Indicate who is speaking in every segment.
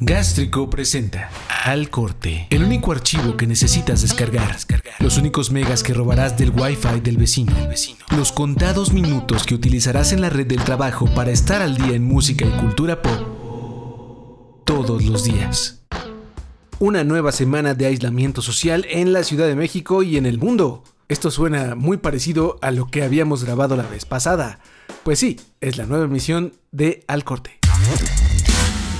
Speaker 1: Gástrico presenta Al Corte, el único archivo que necesitas descargar, los únicos megas que robarás del Wi-Fi del vecino, los contados minutos que utilizarás en la red del trabajo para estar al día en música y cultura pop todos los días. Una nueva semana de aislamiento social en la Ciudad de México y en el mundo. Esto suena muy parecido a lo que habíamos grabado la vez pasada. Pues sí, es la nueva emisión de Al Corte.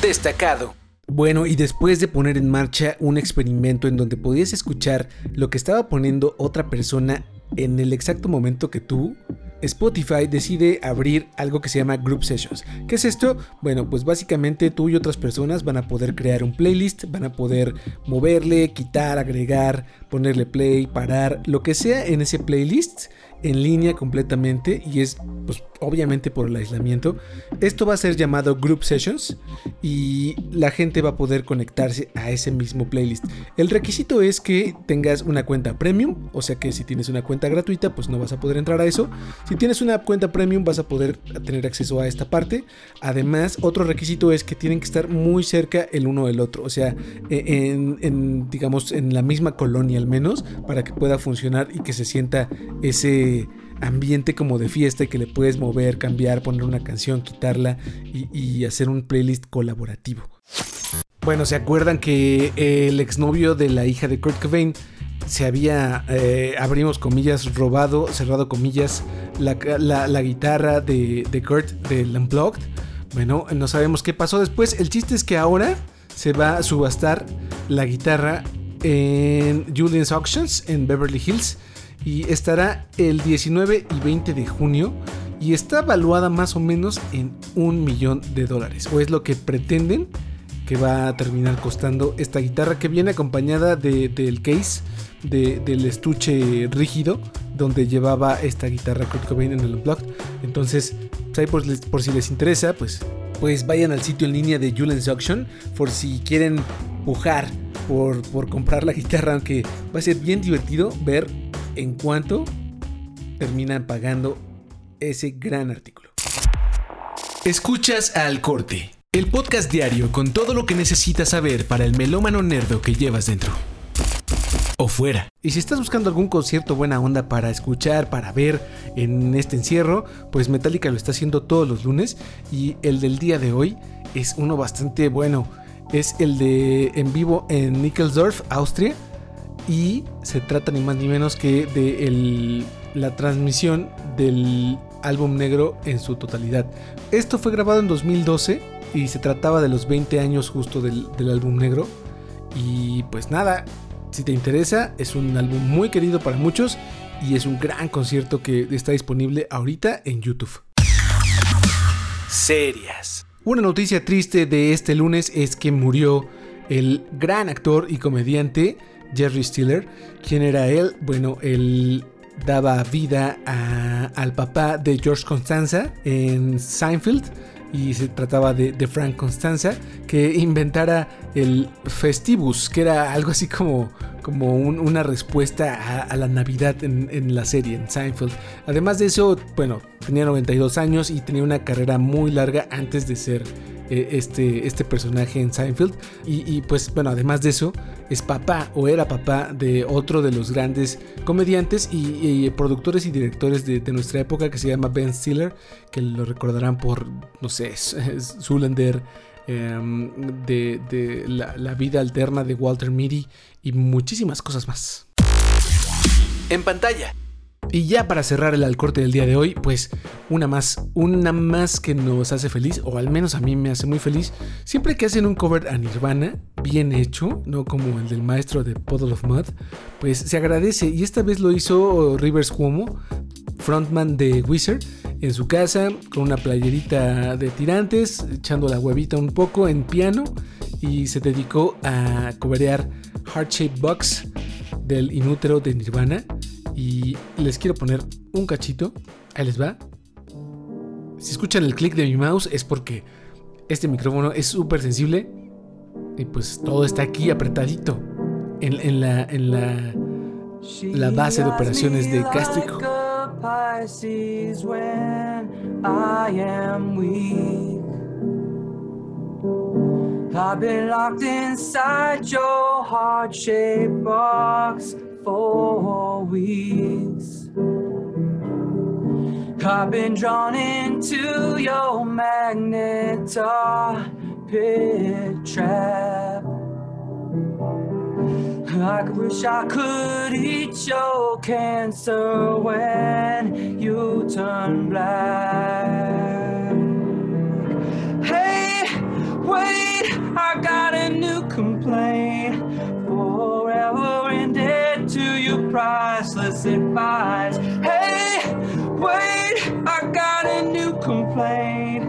Speaker 1: Destacado. Bueno, y después de poner en marcha un experimento en donde podías escuchar lo que estaba poniendo otra persona en el exacto momento que tú, Spotify decide abrir algo que se llama Group Sessions. ¿Qué es esto? Bueno, pues básicamente tú y otras personas van a poder crear un playlist, van a poder moverle, quitar, agregar, ponerle play, parar, lo que sea en ese playlist en línea completamente y es pues obviamente por el aislamiento. Esto va a ser llamado Group Sessions y la gente va a poder conectarse a ese mismo playlist. El requisito es que tengas una cuenta premium, o sea que si tienes una cuenta gratuita pues no vas a poder entrar a eso. Si tienes una cuenta premium vas a poder tener acceso a esta parte. Además otro requisito es que tienen que estar muy cerca el uno del otro, o sea e-, en, digamos en la misma colonia al menos para que pueda funcionar y que se sienta ese ambiente como de fiesta y que le puedes mover, cambiar, poner una canción, quitarla y, hacer un playlist colaborativo. Bueno, ¿se acuerdan que el exnovio de la hija de Kurt Cobain se había, eh, abrimos comillas, robado, cerrado comillas, la, guitarra de, de, Kurt del Unplugged? Bueno, no sabemos qué pasó después. El chiste es que ahora se va a subastar la guitarra en Julian's Auctions en Beverly Hills y estará el 19 y 20 de junio y está valuada más o menos en un millón de dólares o es lo que pretenden que va a terminar costando esta guitarra que viene acompañada del case del estuche rígido donde llevaba esta guitarra Kurt Cobain en el Unplugged. Entonces pues por, por, si les interesa pues pues vayan al sitio en línea de Julian's Auction por si quieren pujar por, por comprar la guitarra aunque va a ser bien divertido ver en cuanto terminan pagando ese gran artículo. Escuchas al corte, el podcast diario con todo lo que necesitas saber para el melómano nerdo que llevas dentro. O fuera. Y si estás buscando algún concierto buena onda para escuchar, para ver en este encierro, pues Metallica lo está haciendo todos los lunes y el del día de hoy es uno bastante bueno. Es el de en vivo en Nickelsdorf, Austria y se trata ni más ni menos que de la transmisión del álbum negro en su totalidad. Esto fue grabado en 2012 y se trataba de los 20 años justo del, del álbum negro. Y pues nada, si te interesa, es un álbum muy querido para muchos y es un gran concierto que está disponible ahorita en YouTube. Serias. Una noticia triste de este lunes es que murió el gran actor y comediante Jerry Stiller. ¿Quién era él? Bueno, él daba vida al papá de George Constanza en Seinfeld y se trataba de, Frank Constanza que inventara el Festivus, que era algo así como, como una respuesta a, la Navidad en, en, la serie, en Seinfeld. Además de eso, bueno, tenía 92 años y tenía una carrera muy larga antes de ser eh, este, este personaje en Seinfeld. Y, pues bueno, además de eso, es papá o era papá de otro de los grandes comediantes y, productores y directores de, nuestra época que se llama Ben Stiller, que lo recordarán por, no sé, Zoolander. Em, de, la, la, vida alterna de Walter Mitty y muchísimas cosas más. En pantalla. Y ya para cerrar el alcorte del día de hoy, pues una más, una más que nos hace feliz, o al menos a mí me hace muy feliz, siempre que hacen un cover a Nirvana, bien hecho, no como el del maestro de Puddle of Mud, pues se agradece. Y esta vez lo hizo Rivers Cuomo, frontman de Wizard, en su casa, con una playerita de tirantes, echando la huevita un poco en piano, y se dedicó a coverear Heart Shaped Box del inútero de Nirvana y les quiero poner un cachito. Ahí les va. Si escuchan el clic de mi mouse es porque este micrófono es súper sensible. Y pues todo está aquí apretadito. En, la, en la, la base de operaciones de Castrico.
Speaker 2: For weeks. I've been drawn into your magnet pit trap. I wish I could eat your cancer when you turn black. Priceless advice. Hey, wait, I got a new complaint.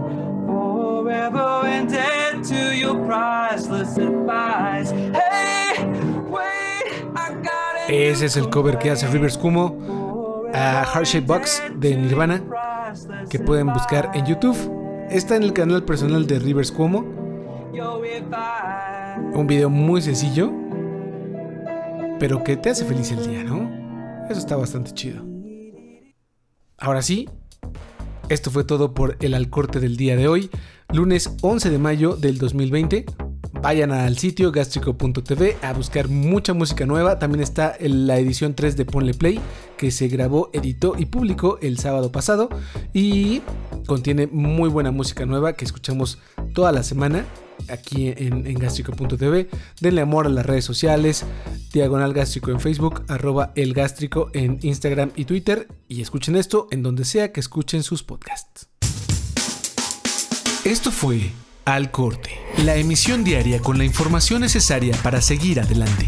Speaker 2: Forever indebted to your priceless advice. Hey, wait, I got a
Speaker 1: Ese es el cover que hace Rivers Cuomo a Heart Box de Nirvana, que pueden buscar en YouTube. Está en el canal personal de Rivers Cuomo. Un video muy sencillo, pero que te hace feliz el día, ¿no? Eso está bastante chido. Ahora sí, esto fue todo por el Alcorte del día de hoy, lunes 11 de mayo del 2020. Vayan al sitio gastrico.tv a buscar mucha música nueva. También está la edición 3 de Ponle Play, que se grabó, editó y publicó el sábado pasado. Y contiene muy buena música nueva que escuchamos toda la semana aquí en, gastrico.tv. Denle amor a las redes sociales, diagonal gástrico en Facebook, arroba el gástrico en Instagram y Twitter. Y escuchen esto en donde sea que escuchen sus podcasts. Esto fue Al Corte, la emisión diaria con la información necesaria para seguir adelante.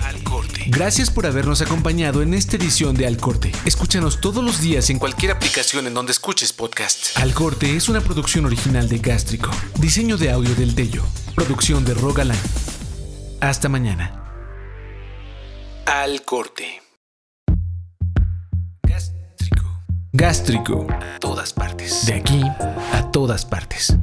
Speaker 1: Gracias por habernos acompañado en esta edición de Al Corte. Escúchanos todos los días en cualquier aplicación en donde escuches podcasts. Al Corte es una producción original de Gástrico. Diseño de audio del Tello. Producción de Rogaland. Hasta mañana. Al Corte. Gástrico. Gástrico. A todas partes. De aquí a todas partes.